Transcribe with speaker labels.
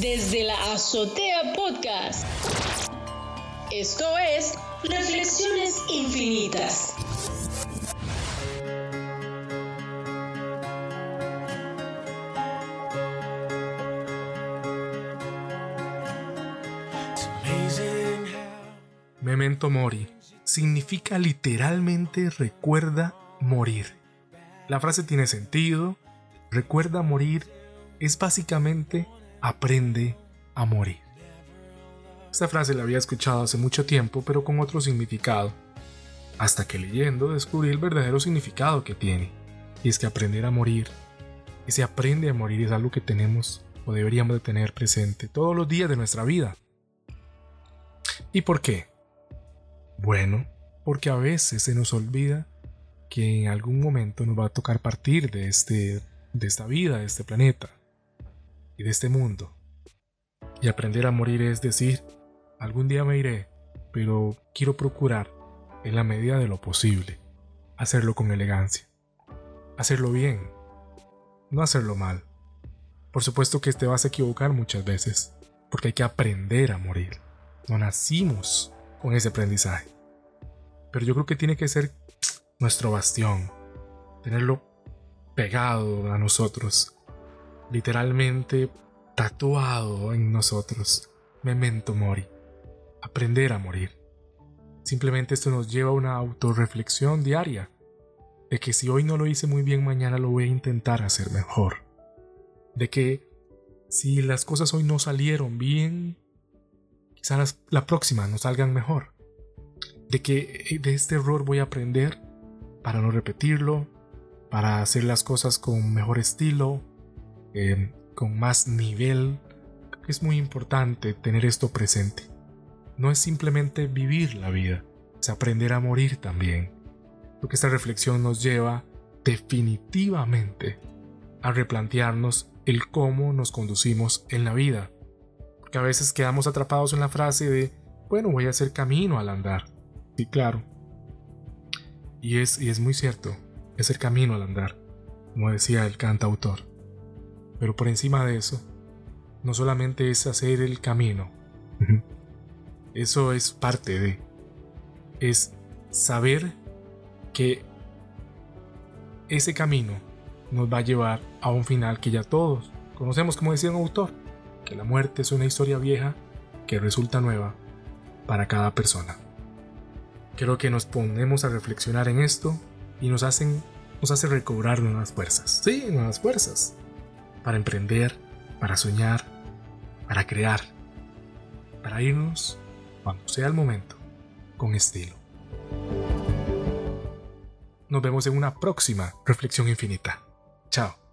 Speaker 1: desde la Azotea Podcast. Esto es Reflexiones Infinitas.
Speaker 2: Memento mori significa literalmente recuerda morir. La frase tiene sentido. Recuerda morir es básicamente aprende a morir. Esta frase la había escuchado hace mucho tiempo, pero con otro significado, hasta que leyendo descubrí el verdadero significado que tiene, y es que aprender a morir, ese aprende a morir es algo que tenemos o deberíamos de tener presente todos los días de nuestra vida. ¿Y por qué? Bueno, porque a veces se nos olvida que en algún momento nos va a tocar partir de, este, de esta vida, de este planeta y de este mundo. Y aprender a morir es decir, algún día me iré, pero quiero procurar, en la medida de lo posible, hacerlo con elegancia, hacerlo bien, no hacerlo mal. Por supuesto que te vas a equivocar muchas veces, porque hay que aprender a morir. No nacimos con ese aprendizaje. Pero yo creo que tiene que ser nuestro bastión, tenerlo pegado a nosotros, literalmente tatuado en nosotros. Memento mori, aprender a morir. Simplemente esto nos lleva a una autorreflexión diaria de que si hoy no lo hice muy bien, mañana lo voy a intentar hacer mejor. De que si las cosas hoy no salieron bien, quizás la próxima nos salgan mejor. De que eh, de este error voy a aprender para no repetirlo, para hacer las cosas con mejor estilo, eh, con más nivel. Es muy importante tener esto presente. No es simplemente vivir la vida, es aprender a morir también. Porque esta reflexión nos lleva definitivamente a replantearnos el cómo nos conducimos en la vida que a veces quedamos atrapados en la frase de, bueno, voy a hacer camino al andar. Sí, claro. Y es, y es muy cierto, es el camino al andar, como decía el cantautor. Pero por encima de eso, no solamente es hacer el camino, eso es parte de, es saber que ese camino nos va a llevar a un final que ya todos conocemos, como decía un autor que la muerte es una historia vieja que resulta nueva para cada persona. Creo que nos ponemos a reflexionar en esto y nos hacen nos hace recobrar nuevas fuerzas. Sí, nuevas fuerzas para emprender, para soñar, para crear, para irnos cuando sea el momento con estilo. Nos vemos en una próxima reflexión infinita. Chao.